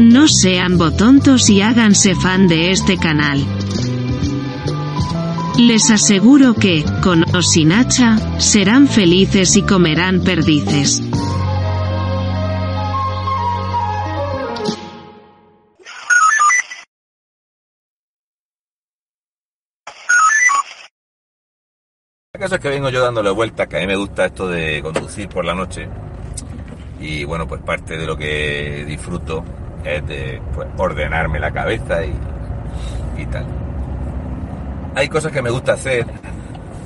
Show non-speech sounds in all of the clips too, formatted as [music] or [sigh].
no sean botontos y háganse fan de este canal. Les aseguro que, con o sin hacha, serán felices y comerán perdices. La cosa es que vengo yo dándole vueltas, que a mí me gusta esto de conducir por la noche. Y bueno, pues parte de lo que disfruto es de pues, ordenarme la cabeza y, y tal. Hay cosas que me gusta hacer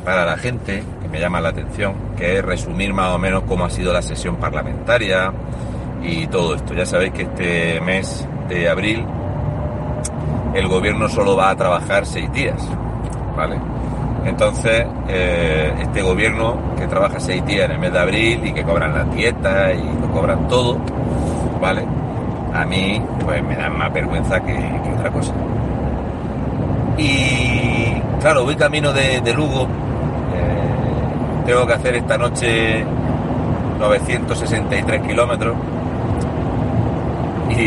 para la gente, que me llaman la atención, que es resumir más o menos cómo ha sido la sesión parlamentaria y todo esto. Ya sabéis que este mes de abril el gobierno solo va a trabajar seis días, ¿vale? Entonces, eh, este gobierno que trabaja seis días en el mes de abril y que cobran las dietas y lo cobran todo, ¿vale? A mí, pues me da más vergüenza que, que otra cosa. Y claro, voy camino de, de Lugo. eh, tengo que hacer esta noche 963 kilómetros. Y,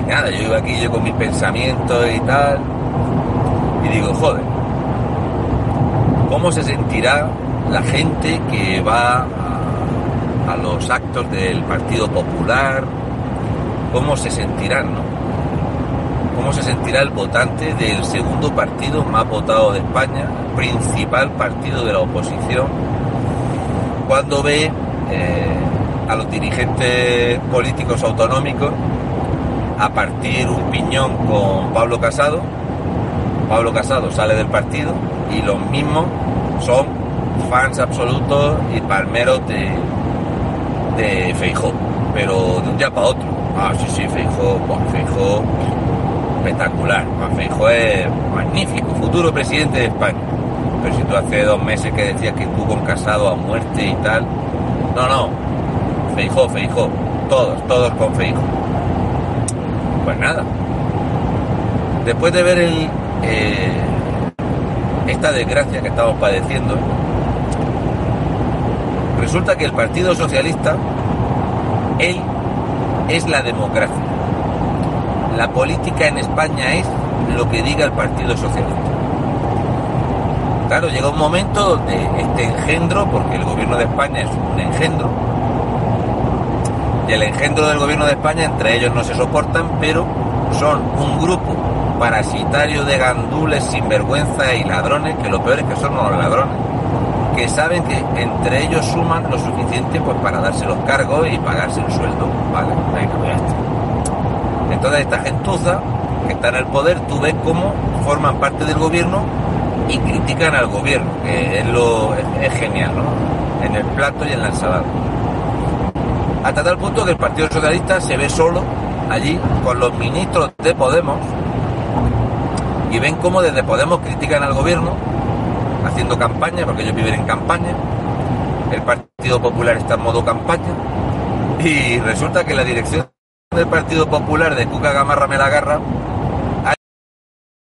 y nada, yo iba aquí yo con mis pensamientos y tal. Y digo, joder, ¿cómo se sentirá la gente que va a, los actos del Partido Popular? ¿Cómo se sentirán, no? ¿Cómo se sentirá el votante del segundo partido más votado de España, principal partido de la oposición, cuando ve eh, a los dirigentes políticos autonómicos a partir un piñón con Pablo Casado? Pablo Casado sale del partido y los mismos son fans absolutos y palmeros de, de Feijó, pero de un día para otro. Ah, sí, sí, Feijó, pues Feijó espectacular. Juan Feijó es magnífico, futuro presidente de España. Pero si tú hace dos meses que decías que estuvo con Casado a muerte y tal, no, no, Feijó, Feijó, todos, todos con Feijó. Pues nada, después de ver el, eh, esta desgracia que estamos padeciendo, resulta que el Partido Socialista, él es la democracia. La política en España es lo que diga el Partido Socialista. Claro, llega un momento donde este engendro, porque el gobierno de España es un engendro, y el engendro del gobierno de España, entre ellos no se soportan, pero son un grupo parasitario de gandules, sinvergüenza y ladrones, que lo peor es que son los ladrones, que saben que entre ellos suman lo suficiente pues para darse los cargos y pagarse el sueldo. Vale, venga, pues. Entonces esta gentuza que está en el poder, tú ves cómo forman parte del gobierno y critican al gobierno, que es lo genial, ¿no? En el plato y en la ensalada. Hasta tal punto que el Partido Socialista se ve solo allí con los ministros de Podemos y ven cómo desde Podemos critican al gobierno haciendo campaña, porque ellos viven en campaña. El Partido Popular está en modo campaña y resulta que la dirección del Partido Popular de Cuca Gamarra me la agarra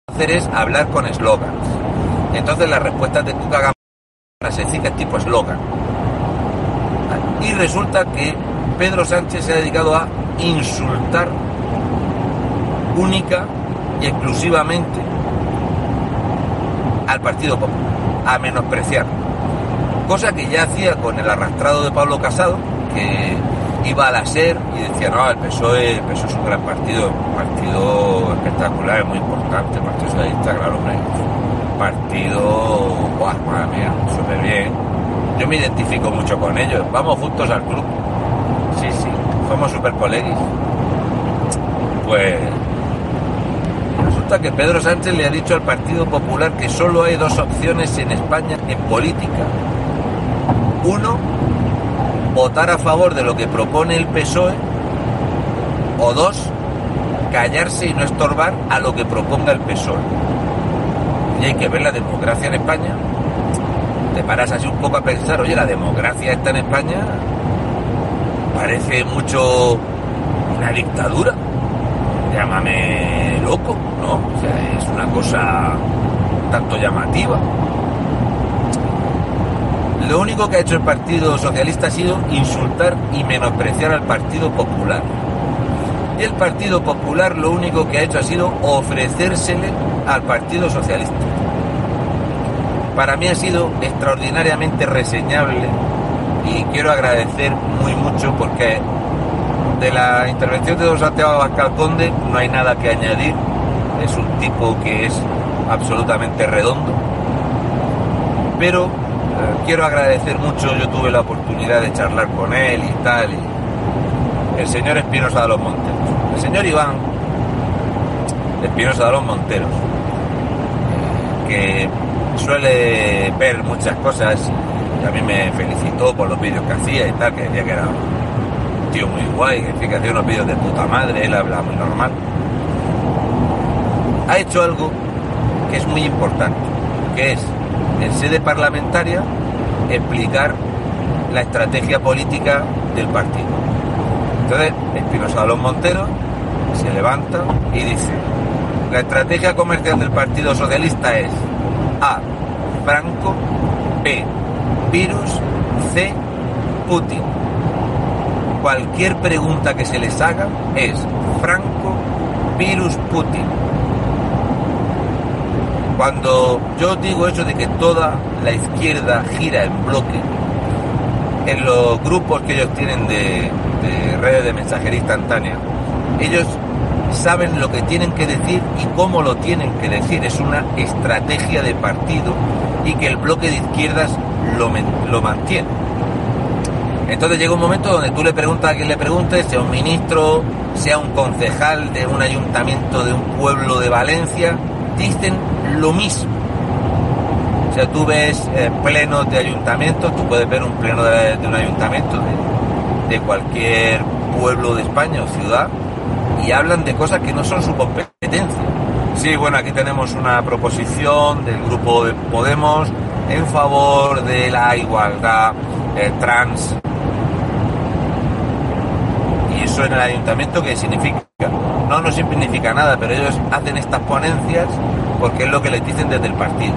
hacer es hablar con eslogans. Entonces las respuestas de Cuca Gamarra se es tipo eslogan. Y resulta que Pedro Sánchez se ha dedicado a insultar única y exclusivamente al Partido Popular, a menospreciar. Cosa que ya hacía con el arrastrado de Pablo Casado, que iba a la SER y decía, no, el PSOE, el PSOE es un gran partido, un partido espectacular, es muy importante, el Partido Socialista, claro, hombre, partido, ¡buah, madre mía, súper bien. Yo me identifico mucho con ellos, vamos juntos al club. Sí, sí, somos super colegis. Pues que Pedro Sánchez le ha dicho al Partido Popular que solo hay dos opciones en España en política. Uno, votar a favor de lo que propone el PSOE. O dos, callarse y no estorbar a lo que proponga el PSOE. Y hay que ver la democracia en España. Te paras así un poco a pensar, oye, la democracia está en España. Parece mucho una dictadura. Llámame loco, ¿no? O sea, es una cosa tanto llamativa. Lo único que ha hecho el Partido Socialista ha sido insultar y menospreciar al Partido Popular. El Partido Popular lo único que ha hecho ha sido ofrecérsele al Partido Socialista. Para mí ha sido extraordinariamente reseñable y quiero agradecer muy mucho porque de la intervención de don Santiago Abascal Conde no hay nada que añadir. Es un tipo que es absolutamente redondo. Pero quiero agradecer mucho, yo tuve la oportunidad de charlar con él y tal, y el señor Espinosa de los Monteros, el señor Iván Espinosa de los Monteros, que suele ver muchas cosas y a mí me felicitó por los vídeos que hacía y tal, que decía que era tío muy guay, que hacía unos vídeos de puta madre, él habla muy normal. Ha hecho algo que es muy importante, que es en sede parlamentaria explicar la estrategia política del partido. Entonces, Espinosa de los Monteros se levanta y dice, la estrategia comercial del Partido Socialista es A. Franco, B. Virus, C. Putin. Cualquier pregunta que se les haga es Franco, Virus, Putin cuando yo digo eso de que toda la izquierda gira en bloque, en los grupos que ellos tienen de, redes de mensajería instantánea, ellos saben lo que tienen que decir y cómo lo tienen que decir. Es una estrategia de partido y que el bloque de izquierdas lo, lo mantiene. Entonces llega un momento donde tú le preguntas a quien le preguntes, sea un ministro, sea un concejal de un ayuntamiento de un pueblo de Valencia, dicen lo mismo. O sea, tú ves eh, plenos de ayuntamientos, tú puedes ver un pleno de, un ayuntamiento de, cualquier pueblo de España o ciudad y hablan de cosas que no son su competencia. Sí, bueno, aquí tenemos una proposición del grupo de Podemos en favor de la igualdad eh, trans. Y eso en el ayuntamiento, ¿qué significa? No, no significa nada, pero ellos hacen estas ponencias porque es lo que les dicen desde el partido.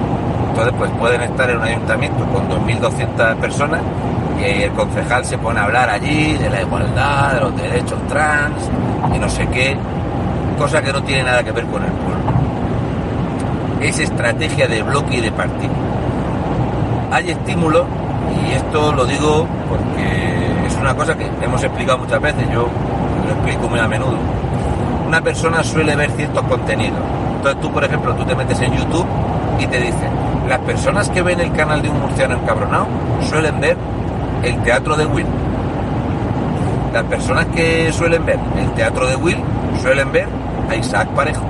Entonces, pues pueden estar en un ayuntamiento con 2.200 personas y el concejal se pone a hablar allí de la igualdad, de los derechos trans y no sé qué, cosa que no tiene nada que ver con el pueblo. Es estrategia de bloque y de partido. Hay estímulos, y esto lo digo porque es una cosa que hemos explicado muchas veces, yo lo explico muy a menudo. Una persona suele ver ciertos contenidos entonces tú, por ejemplo, tú te metes en YouTube y te dice, las personas que ven el canal de un murciano encabronado suelen ver el teatro de Will. Las personas que suelen ver el teatro de Will suelen ver a Isaac Parejo.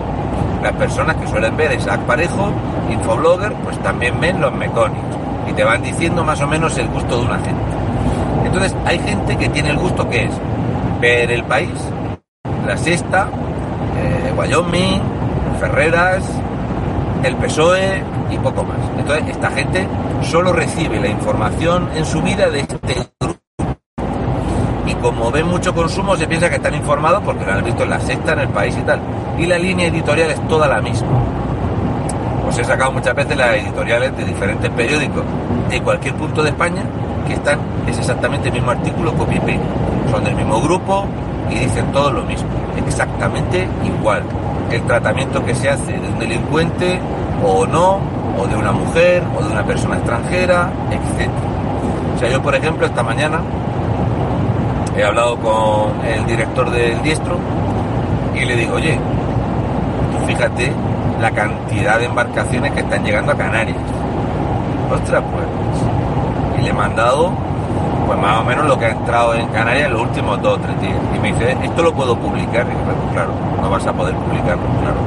Las personas que suelen ver a Isaac Parejo, infoblogger, pues también ven los mecónicos. Y te van diciendo más o menos el gusto de una gente. Entonces hay gente que tiene el gusto que es ver el país, la sexta, eh, Wyoming, Ferreras, el PSOE y poco más. Entonces, esta gente solo recibe la información en su vida de este grupo. Y como ven mucho consumo, se piensa que están informados porque lo han visto en la sexta, en el país y tal. Y la línea editorial es toda la misma. Os he sacado muchas veces las editoriales de diferentes periódicos de cualquier punto de España que están, es exactamente el mismo artículo copy paste. Son del mismo grupo y dicen todo lo mismo. Exactamente igual el tratamiento que se hace de un delincuente o no, o de una mujer, o de una persona extranjera, etc. O sea, yo por ejemplo esta mañana he hablado con el director del diestro y le digo, oye, tú fíjate la cantidad de embarcaciones que están llegando a Canarias. Ostras, pues. Y le he mandado, pues más o menos lo que ha entrado en Canarias en los últimos dos o tres días. Y me dice, ¿esto lo puedo publicar? Y digo, claro, no vas a poder publicarlo, claro.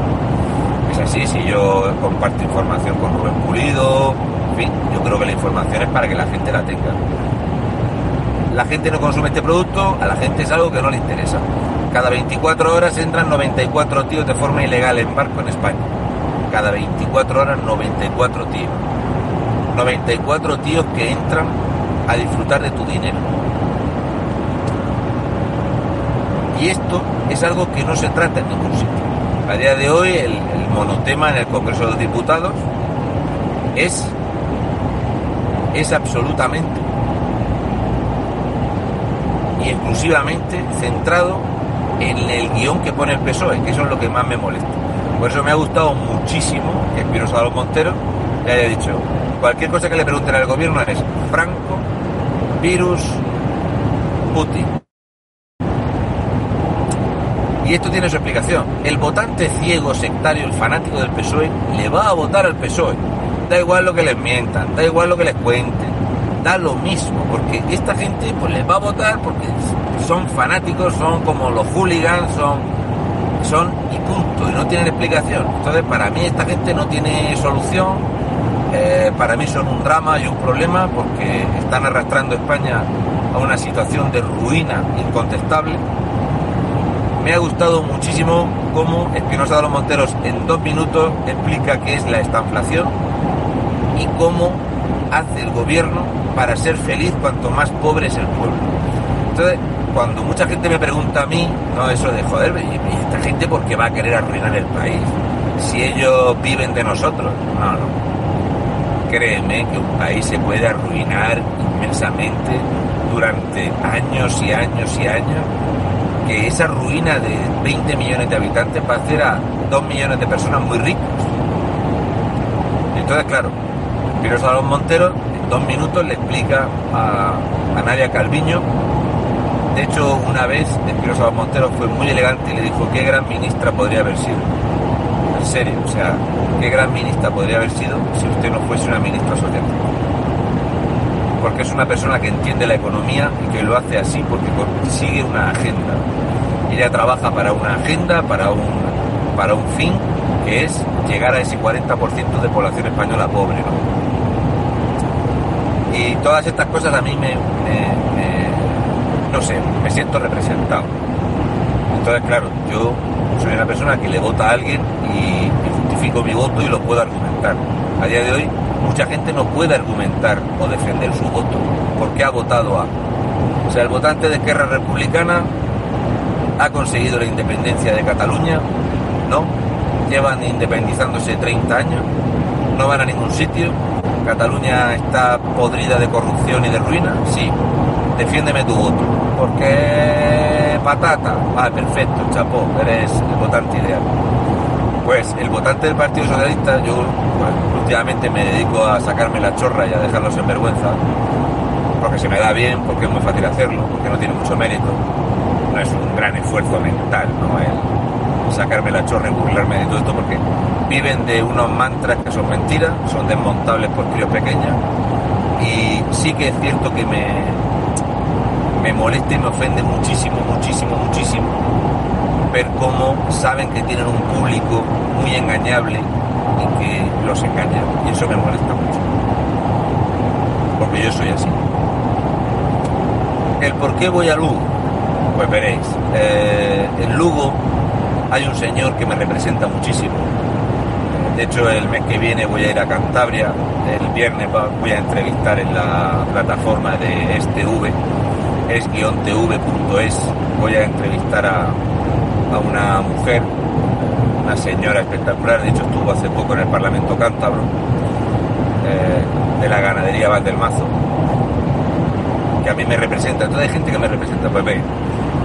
Es así, si yo comparto información con Rubén Pulido, en fin, yo creo que la información es para que la gente la tenga. La gente no consume este producto, a la gente es algo que no le interesa. Cada 24 horas entran 94 tíos de forma ilegal en barco en España. Cada 24 horas 94 tíos. 94 tíos que entran a disfrutar de tu dinero. Y esto es algo que no se trata en ningún sitio. A día de hoy el, monotema en el Congreso de los Diputados es, es absolutamente y exclusivamente centrado en el guion que pone el PSOE, que eso es lo que más me molesta. Por eso me ha gustado muchísimo que los Monteros le haya dicho, cualquier cosa que le pregunten al gobierno es Franco, virus, Putin. Y esto tiene su explicación. El votante ciego, sectario, el fanático del PSOE, le va a votar al PSOE. Da igual lo que les mientan, da igual lo que les cuenten, da lo mismo, porque esta gente pues les va a votar porque son fanáticos, son como los hooligans, son, son y punto, y no tienen explicación. Entonces para mí esta gente no tiene solución, eh, para mí son un drama y un problema porque están arrastrando España a una situación de ruina incontestable. Me ha gustado muchísimo cómo Espinosa de los Monteros en dos minutos explica qué es la estanflación y cómo hace el gobierno para ser feliz cuanto más pobre es el pueblo. Entonces, cuando mucha gente me pregunta a mí, no eso de joder, ¿y esta gente por qué va a querer arruinar el país? Si ellos viven de nosotros. No, no. Créeme que un país se puede arruinar inmensamente durante años y años y años, que esa ruina de 20 millones de habitantes va a hacer a 2 millones de personas muy ricas. Entonces, claro, Pirosa de los Monteros en dos minutos le explica a, a Nadia Calviño. De hecho, una vez Pirosa de los Monteros fue muy elegante y le dijo qué gran ministra podría haber sido. En serio, o sea, qué gran ministra podría haber sido si usted no fuese una ministra socialista. Porque es una persona que entiende la economía y que lo hace así porque sigue una agenda. Ella trabaja para una agenda, para un, para un fin, que es llegar a ese 40% de población española pobre. Y todas estas cosas a mí me, me, no sé, me siento representado. Entonces, claro, yo soy una persona que le vota a alguien y, justifico mi voto y lo puedo argumentar. A día de hoy, mucha gente no puede argumentar o defender su voto porque ha votado a. O sea, el votante de Esquerra Republicana ha conseguido la independencia de Cataluña, ¿no? Llevan independizándose 30 años, no van a ningún sitio, Cataluña está podrida de corrupción y de ruina, sí. Defiéndeme tu voto. Porque patata, ah, perfecto, chapó, eres el votante ideal. Pues el votante del Partido Socialista, yo pues, últimamente me dedico a sacarme la chorra y a dejarlos en vergüenza, porque se me da bien, porque es muy fácil hacerlo, porque no tiene mucho mérito, no es un gran esfuerzo mental, ¿no? El sacarme la chorra y burlarme de todo esto, porque viven de unos mantras que son mentiras, son desmontables por críos pequeños, y sí que es cierto que me, me molesta y me ofende muchísimo, muchísimo, muchísimo ver cómo saben que tienen un público muy engañable y que los engañan. Y eso me molesta mucho. Porque yo soy así. ¿El por qué voy a Lugo? Pues veréis. Eh, en Lugo hay un señor que me representa muchísimo. De hecho, el mes que viene voy a ir a Cantabria. El viernes voy a entrevistar en la plataforma de STV, es-tv.es. Voy a entrevistar a, a una mujer, una señora espectacular, de hecho estuvo hace poco en el Parlamento Cántabro, eh, de la ganadería Valdelmazo, que a mí me representa, toda hay gente que me representa, pues ve,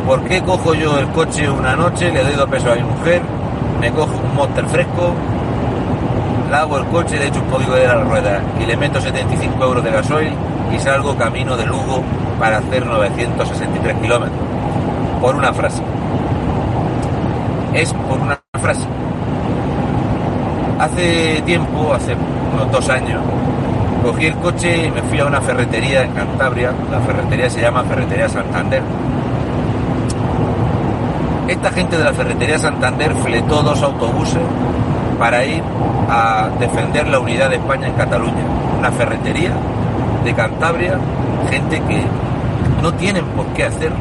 ¿por qué cojo yo el coche una noche, le doy dos pesos a mi mujer, me cojo un monster fresco, lavo el coche, le echo un código de la rueda y le meto 75 euros de gasoil y salgo camino de Lugo para hacer 963 kilómetros. Por una frase. Es por una frase. Hace tiempo, hace unos dos años, cogí el coche y me fui a una ferretería en Cantabria. La ferretería se llama Ferretería Santander. Esta gente de la Ferretería Santander fletó dos autobuses para ir a defender la unidad de España en Cataluña. Una ferretería de Cantabria, gente que no tienen por qué hacerlo,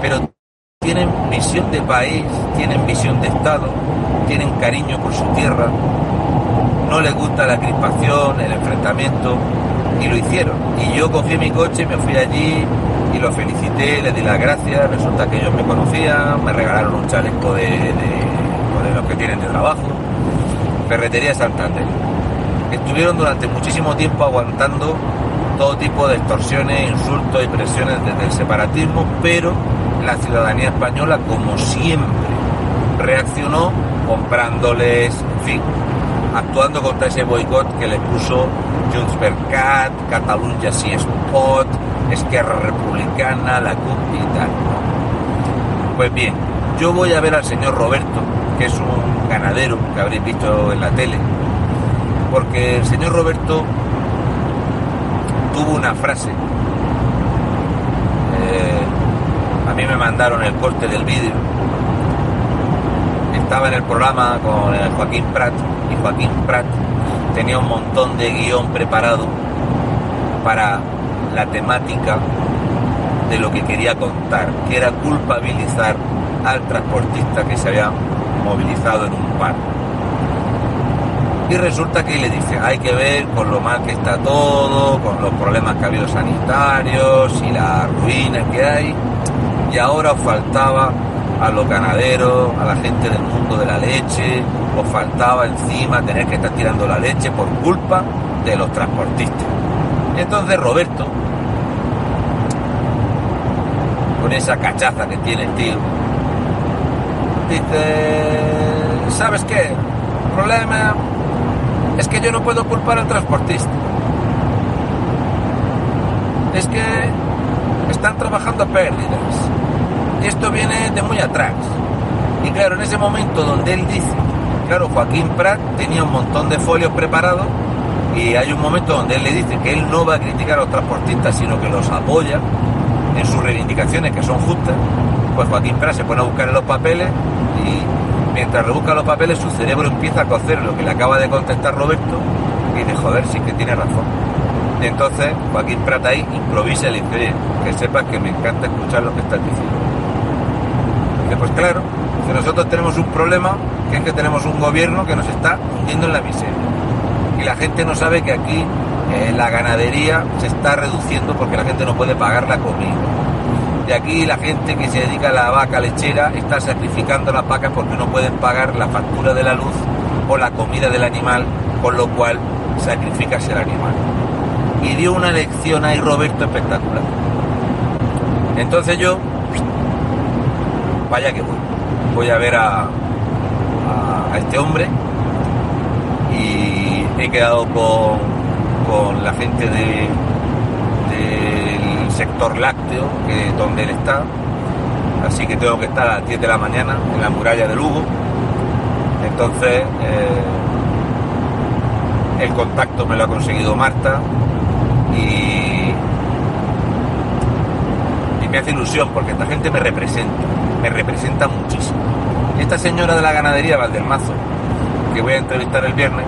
pero tienen visión de país, tienen visión de Estado, tienen cariño por su tierra, no les gusta la crispación, el enfrentamiento, y lo hicieron. Y yo cogí mi coche, me fui allí y los felicité, les di las gracias, resulta que ellos me conocían, me regalaron un chaleco de, de, los que tienen de trabajo, Ferretería Santander. Estuvieron durante muchísimo tiempo aguantando todo tipo de extorsiones, insultos y presiones desde el separatismo, pero la ciudadanía española, como siempre, reaccionó comprándoles, en fin, actuando contra ese boicot que le puso Junts per Cat, Catalunya Si Spot, Esquerra Republicana, la CUP y tal. Pues bien, yo voy a ver al señor Roberto, que es un ganadero que habréis visto en la tele, porque el señor Roberto tuvo una frase. Eh, a mí me mandaron el corte del vídeo. Estaba en el programa con Joaquín Prat y Joaquín Prat tenía un montón de guion preparado para la temática de lo que quería contar, que era culpabilizar al transportista que se había movilizado en un paro y resulta que le dice, hay que ver con lo mal que está todo, con los problemas que ha habido sanitarios y la ruina que hay. Y ahora os faltaba a los ganaderos, a la gente del mundo de la leche, os faltaba encima tener que estar tirando la leche por culpa de los transportistas. Y entonces Roberto, con esa cachaza que tiene el tío, dice, ¿sabes qué? Problema es que yo no puedo culpar al transportista. Es que están trabajando a pérdidas. Esto viene de muy atrás. Y claro, en ese momento donde él dice, claro, Joaquín Prat tenía un montón de folios preparados y hay un momento donde él le dice que él no va a criticar a los transportistas, sino que los apoya en sus reivindicaciones que son justas, pues Joaquín Prat se pone a buscar en los papeles y mientras rebusca los papeles, su cerebro empieza a cocer lo que le acaba de contestar Roberto y dice, joder, sí que tiene razón. Entonces Joaquín Prata ahí improvisa y le dice, que sepas que me encanta escuchar lo que estás diciendo. Dice, pues claro, si nosotros tenemos un problema, que es que tenemos un gobierno que nos está hundiendo en la miseria. Y la gente no sabe que aquí eh, la ganadería se está reduciendo porque la gente no puede pagar la comida de aquí la gente que se dedica a la vaca lechera está sacrificando las vacas porque no pueden pagar la factura de la luz o la comida del animal, con lo cual sacrificas el animal. Y dio una lección ahí Roberto espectacular. Entonces yo, vaya que voy, voy a ver a, a, este hombre y he quedado con, con la gente de, sector que donde él está. Así que tengo que estar a las 10 de la mañana en la muralla de Lugo. Entonces, eh, el contacto me lo ha conseguido Marta y, me hace ilusión porque esta gente me representa, me representa muchísimo. Esta señora de la ganadería Valdelmazo, que voy a entrevistar el viernes,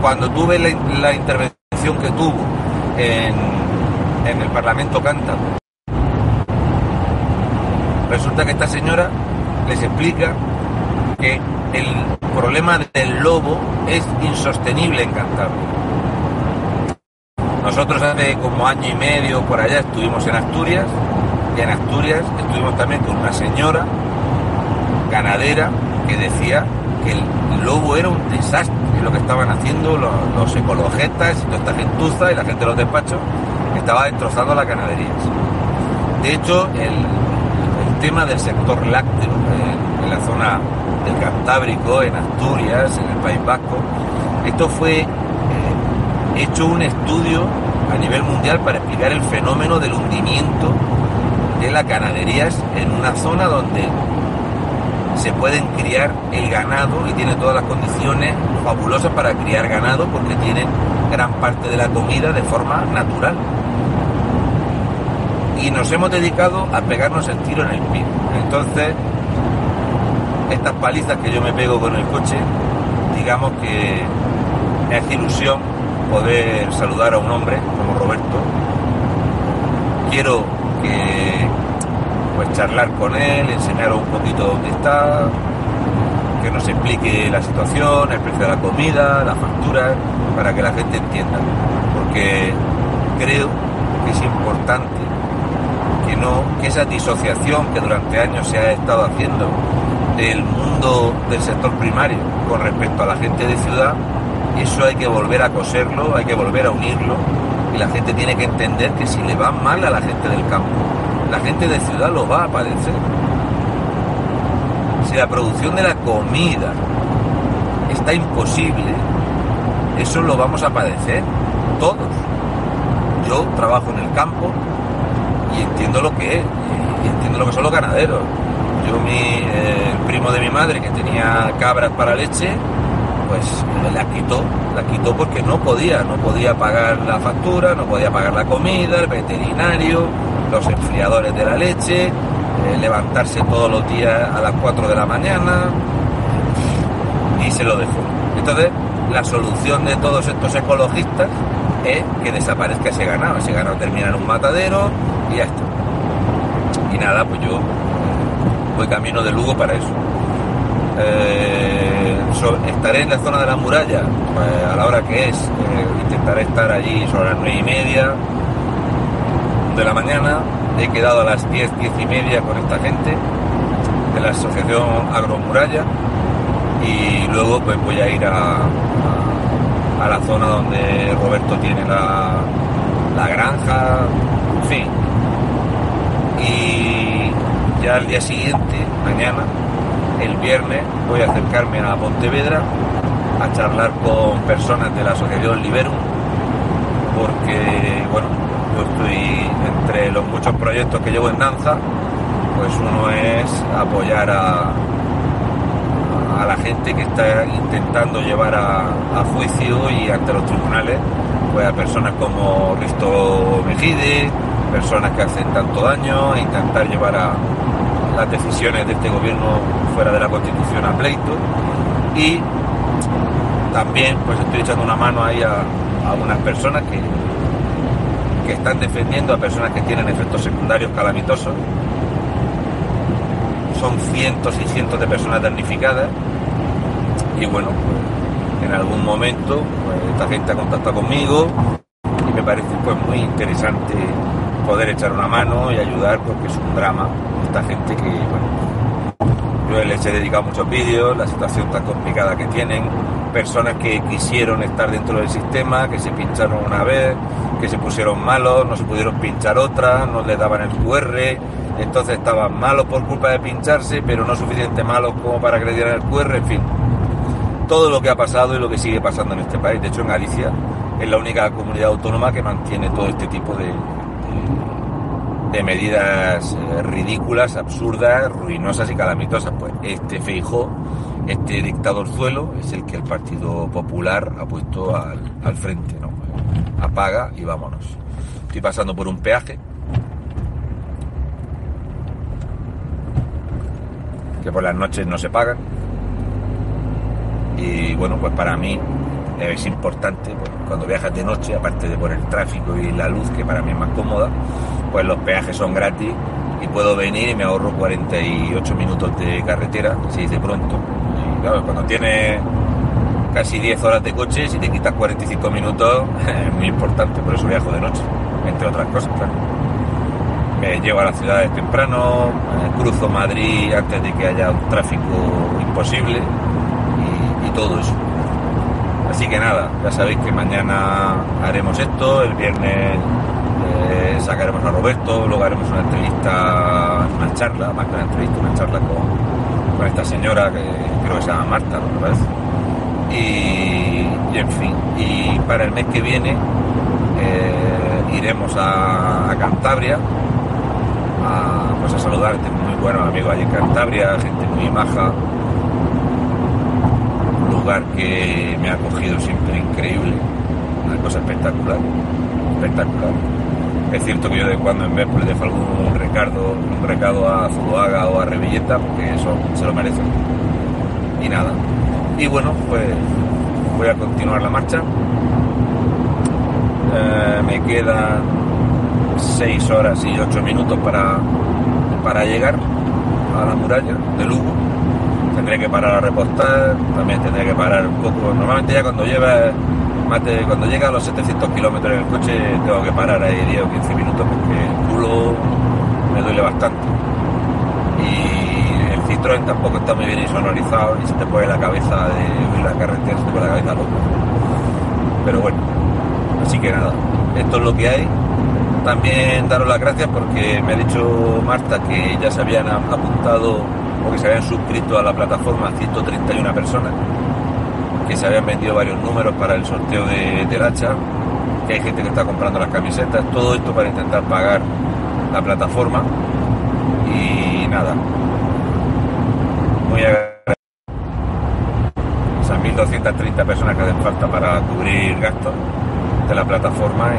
cuando tuve la intervención que tuvo en, el Parlamento Cántabro. Resulta que esta señora les explica que el problema del lobo es insostenible en Cantabria. Nosotros hace como año y medio por allá estuvimos en Asturias y en Asturias estuvimos también con una señora ganadera que decía que el lobo era un desastre lo que estaban haciendo los, ecologistas y toda esta gentuza y la gente de los despachos estaba destrozando las ganaderías. De hecho, el, tema del sector lácteo en, la zona del Cantábrico, en Asturias, en el País Vasco, esto fue hecho un estudio a nivel mundial para explicar el fenómeno del hundimiento de las ganaderías en una zona donde se pueden criar el ganado y tiene todas las condiciones fabulosas para criar ganado porque tienen gran parte de la comida de forma natural. Y nos hemos dedicado a pegarnos el tiro en el pie. Entonces, estas palizas que yo me pego con el coche, digamos que hace ilusión poder saludar a un hombre como Roberto. Quiero que pues charlar con él, enseñaros un poquito dónde está, que nos explique la situación, el precio de la comida, la factura, para que la gente entienda. Porque creo que es importante que no, que esa disociación que durante años se ha estado haciendo del mundo del sector primario con respecto a la gente de ciudad, eso hay que volver a coserlo, hay que volver a unirlo y la gente tiene que entender que si le va mal a la gente del campo, la gente de ciudad lo va a padecer. Si la producción de la comida está imposible, eso lo vamos a padecer todos. Yo trabajo en el campo y entiendo lo que es, y entiendo lo que son los ganaderos. Yo, mi eh, primo de mi madre, que tenía cabras para leche, pues la quitó, la quitó porque no podía, no podía pagar la factura, no podía pagar la comida, el veterinario, los enfriadores de la leche, eh, levantarse todos los días a las 4 de la mañana y se lo dejó. Entonces, la solución de todos estos ecologistas es que desaparezca ese ganado, ese ganado termina en un matadero y ya está. Y nada, pues yo voy camino de Lugo para eso. Eh, estaré en la zona de la muralla pues, a la hora que es. Eh, intentaré estar allí sobre las nueve y media de la mañana. He quedado a las 10, 10 y media con esta gente de la asociación Agromuralla y luego pues voy a ir a, a, la zona donde Roberto tiene la, la granja, en fin. Y ya al día siguiente, mañana, el viernes, voy a acercarme a Pontevedra a charlar con personas de la asociación Liberum, porque, bueno, yo estoy entre los muchos proyectos que llevo en danza, pues uno es apoyar a, a la gente que está intentando llevar a, juicio y ante los tribunales pues a personas como Risto Mejide, personas que hacen tanto daño, e intentar llevar a las decisiones de este gobierno fuera de la constitución a pleito. Y también pues estoy echando una mano ahí a, a unas personas que, están defendiendo a personas que tienen efectos secundarios calamitosos. Son cientos y cientos de personas damnificadas y bueno, pues, en algún momento pues, esta gente ha contactado conmigo y me parece pues muy interesante poder echar una mano y ayudar porque es un drama esta gente que bueno yo les he dedicado muchos vídeos, la situación tan complicada que tienen, personas que quisieron estar dentro del sistema, que se pincharon una vez, que se pusieron malos, no se pudieron pinchar otra, no les daban el QR, entonces estaban malos por culpa de pincharse, pero no suficiente malos como para que le dieran el QR, en fin. Todo lo que ha pasado y lo que sigue pasando en este país. De hecho, en Galicia es la única comunidad autónoma que mantiene todo este tipo de, de medidas eh, ridículas, absurdas, ruinosas y calamitosas. Pues este Feijó este dictador suelo es el que el Partido Popular ha puesto al, frente, ¿no? Apaga y vámonos. Estoy pasando por un peaje que por las noches no se pagan. Y bueno, pues para mí es importante pues, cuando viajas de noche, aparte de por el tráfico y la luz, que para mí es más cómoda, pues los peajes son gratis y puedo venir y me ahorro 48 minutos de carretera, se dice pronto, claro, cuando tienes casi 10 horas de coche, si te quitas 45 minutos, [laughs] es muy importante, por eso viajo de noche, entre otras cosas, claro. Me llevo a las ciudades temprano, cruzo Madrid antes de que haya un tráfico imposible y, todo eso. Así que nada, ya sabéis que mañana haremos esto, el viernes eh, sacaremos a Roberto, luego haremos una entrevista, una charla, más que una entrevista, una charla con, esta señora que creo que se llama Marta, parece. Y, en fin, y para el mes que viene eh, iremos a, Cantabria a, pues a saludar tengo muy buenos amigos allí en Cantabria, gente muy maja, lugar que me ha acogido siempre increíble, una cosa espectacular, espectacular. Es cierto que yo de cuando en vez pues, le dejo algún recado, un recado a Zuluaga o a Revilleta, porque eso se lo merecen. Y nada. Y bueno, pues voy a continuar la marcha. Eh, me quedan 6 horas y 8 minutos para, para llegar a la muralla de Lugo. Tendré que parar a repostar, también tendré que parar un poco. Normalmente ya cuando lleva cuando llega a los 700 kilómetros en el coche tengo que parar ahí 10 o 15 minutos porque el culo me duele bastante. Tampoco está muy bien insonorizado y se te pone la cabeza de la carretera, se te pone la cabeza loco. Pero bueno, así que nada, esto es lo que hay. También daros las gracias porque me ha dicho Marta que ya se habían apuntado o que se habían suscrito a la plataforma 131 personas que se habían vendido varios números para el sorteo de, del hacha, que hay gente que está comprando las camisetas, todo esto para intentar pagar la plataforma y nada. Muy agradecido. Esas 1.230 personas que hacen falta para cubrir gastos de la plataforma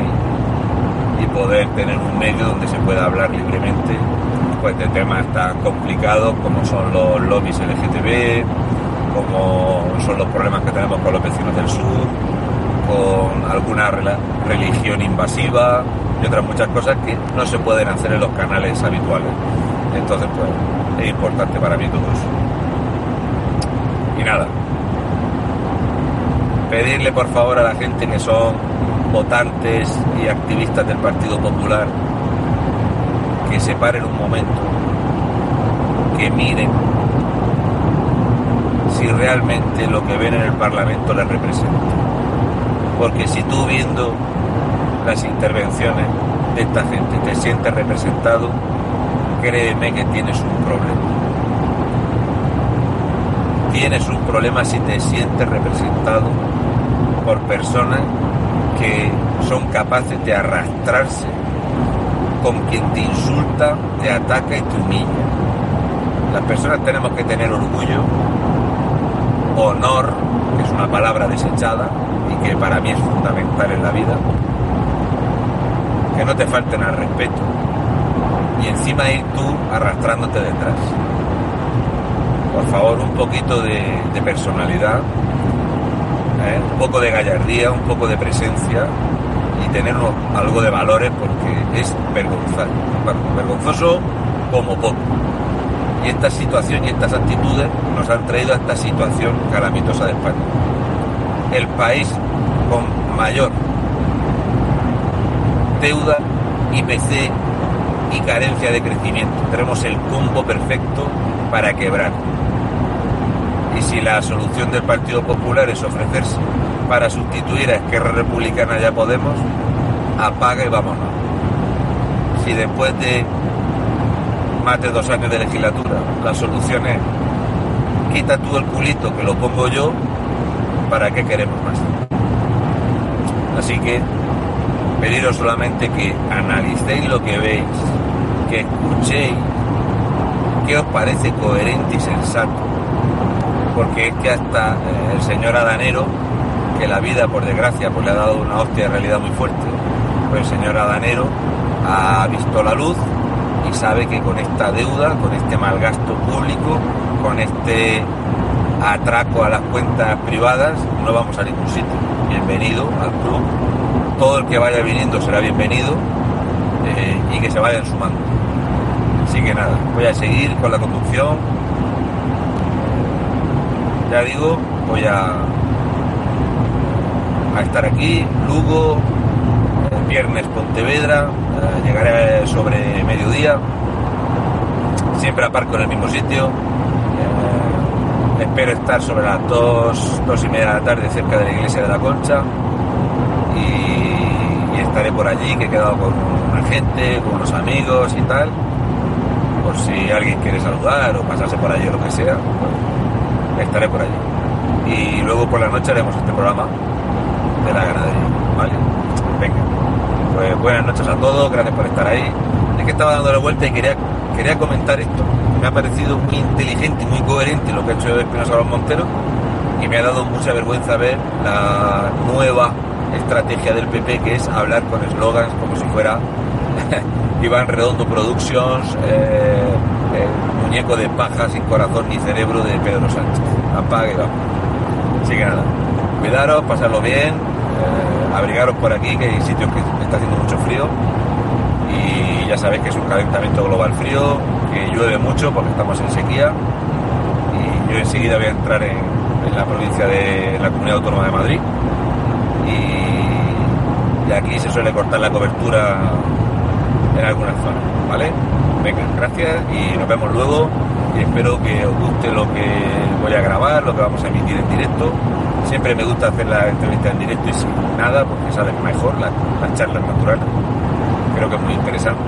y, poder tener un medio donde se pueda hablar libremente pues, de temas tan complicados como son los lobbies LGTB, como son los problemas que tenemos con los vecinos del sur, con alguna religión invasiva y otras muchas cosas que no se pueden hacer en los canales habituales. Entonces, pues, es importante para mí todo eso. Nada, pedirle por favor a la gente que son votantes y activistas del Partido Popular que se paren un momento, que miren si realmente lo que ven en el Parlamento les representa. Porque si tú viendo las intervenciones de esta gente te sientes representado, créeme que tienes un problema. Tienes un problema si te sientes representado por personas que son capaces de arrastrarse con quien te insulta, te ataca y te humilla. Las personas tenemos que tener orgullo honor, que es una palabra desechada y que para mí es fundamental en la vida, que no te falten al respeto y encima ir tú arrastrándote detrás. Por favor, un poquito de, personalidad, ¿eh? un poco de gallardía, un poco de presencia y tener algo de valores porque es vergonzoso, vergonzoso como poco. Y esta situación y estas actitudes nos han traído a esta situación calamitosa de España. El país con mayor deuda, IPC y carencia de crecimiento. Tenemos el combo perfecto para quebrar. Y si la solución del Partido Popular es ofrecerse para sustituir a Esquerra Republicana ya Podemos, apaga y vámonos. Si después de más de dos años de legislatura. La solución es, quita tú el culito que lo pongo yo, ¿para qué queremos más? Así que pediros solamente que analicéis lo que veis, que escuchéis qué os parece coherente y sensato. Porque es que hasta eh, el señor Adanero, que la vida por desgracia pues le ha dado una hostia de realidad muy fuerte, pues el señor Adanero ha visto la luz y sabe que con esta deuda, con este mal gasto público, con este atraco a las cuentas privadas, no vamos a ningún sitio. Bienvenido al club. Todo el que vaya viniendo será bienvenido eh, y que se vayan sumando. Así que nada, voy a seguir con la conducción. Ya digo, voy a, a estar aquí, Lugo, viernes Pontevedra, eh, llegaré sobre mediodía, siempre aparco en el mismo sitio, eh, espero estar sobre las dos, dos y media de la tarde cerca de la iglesia de la Concha y, estaré por allí, que he quedado con una gente, con unos amigos y tal, por si alguien quiere saludar o pasarse por allí o lo que sea, estaré por allí. y luego por la noche haremos este programa de la ganadería, ¿vale? Pues buenas noches a todos, gracias por estar ahí. Es que estaba dando la vuelta y quería, quería comentar esto. Me ha parecido muy inteligente y muy coherente lo que ha hecho Espinosa Los Monteros y me ha dado mucha vergüenza ver la nueva estrategia del PP que es hablar con eslogans como si fuera [laughs] Iván Redondo Productions, eh, el muñeco de paja sin corazón ni cerebro de Pedro Sánchez. Apague, vamos. Así que nada, cuidaros, pasarlo bien, eh, abrigaros por aquí, que hay sitios que está haciendo mucho frío. Y ya sabéis que es un calentamiento global frío, que llueve mucho porque estamos en sequía. Y yo enseguida voy a entrar en, en la provincia de la Comunidad Autónoma de Madrid. Y, y aquí se suele cortar la cobertura en algunas zonas, Venga, gracias y nos vemos luego y espero que os guste lo que voy a grabar, lo que vamos a emitir en directo. Siempre me gusta hacer la entrevista en directo y sin nada porque salen mejor las, las charlas naturales. Creo que es muy interesante.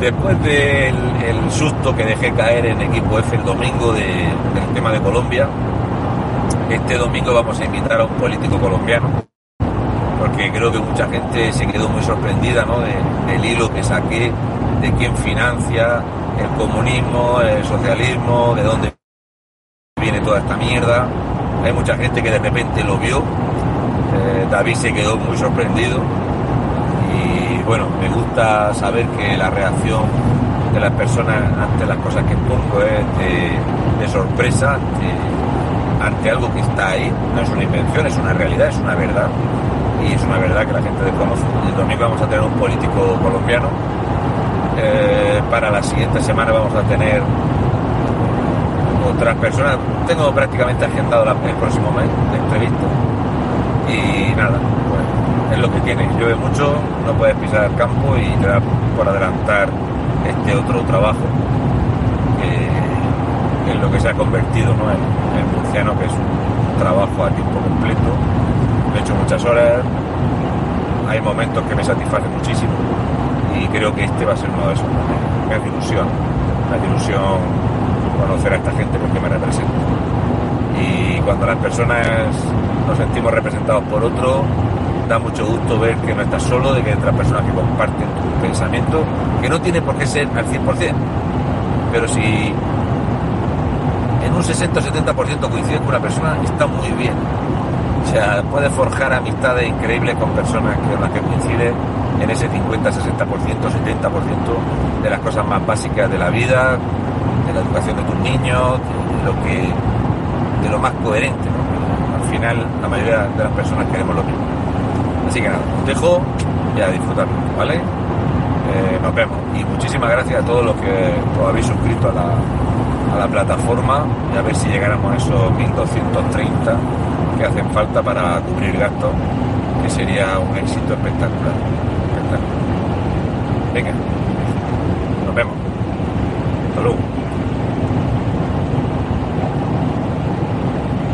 Después del el susto que dejé caer en equipo F el domingo de- del tema de Colombia, este domingo vamos a invitar a un político colombiano creo que mucha gente se quedó muy sorprendida ¿no? de- del hilo que saqué, de quién financia el comunismo, el socialismo, de dónde viene toda esta mierda. Hay mucha gente que de repente lo vio, eh, David se quedó muy sorprendido y bueno, me gusta saber que la reacción de las personas ante las cosas que expongo es de, sorpresa ante algo que está ahí, no es una invención, es una realidad, es una verdad y es una verdad que la gente desconoce. El domingo vamos a tener un político colombiano. Eh, para la siguiente semana vamos a tener otras personas. Tengo prácticamente agendado el próximo mes de entrevista. Y nada, pues es lo que tiene. Llueve mucho, no puedes pisar el campo y te da por adelantar este otro trabajo que es lo que se ha convertido ¿no? en, en Murciano, que es un trabajo a tiempo completo he hecho muchas horas, hay momentos que me satisfacen muchísimo y creo que este va a ser uno de esos. Me ilusión, me hace ilusión conocer a esta gente porque me representa. Y cuando las personas nos sentimos representados por otro, da mucho gusto ver que no estás solo, de que hay otras personas que comparten tu pensamiento, que no tiene por qué ser al 100%, pero si en un 60 o 70% coincides con una persona, está muy bien. O sea, puedes forjar amistades increíbles con personas con las que coincides en ese 50, 60%, 70% de las cosas más básicas de la vida, de la educación de tus niños, de lo más coherente. Al final la mayoría de las personas queremos lo mismo. Así que nada, os dejo y a disfrutarlo, ¿vale? Eh, nos vemos. Y muchísimas gracias a todos los que os habéis suscrito a la, a la plataforma y a ver si llegáramos a esos 1230 que hacen falta para cubrir gastos, que sería un éxito espectacular. Venga.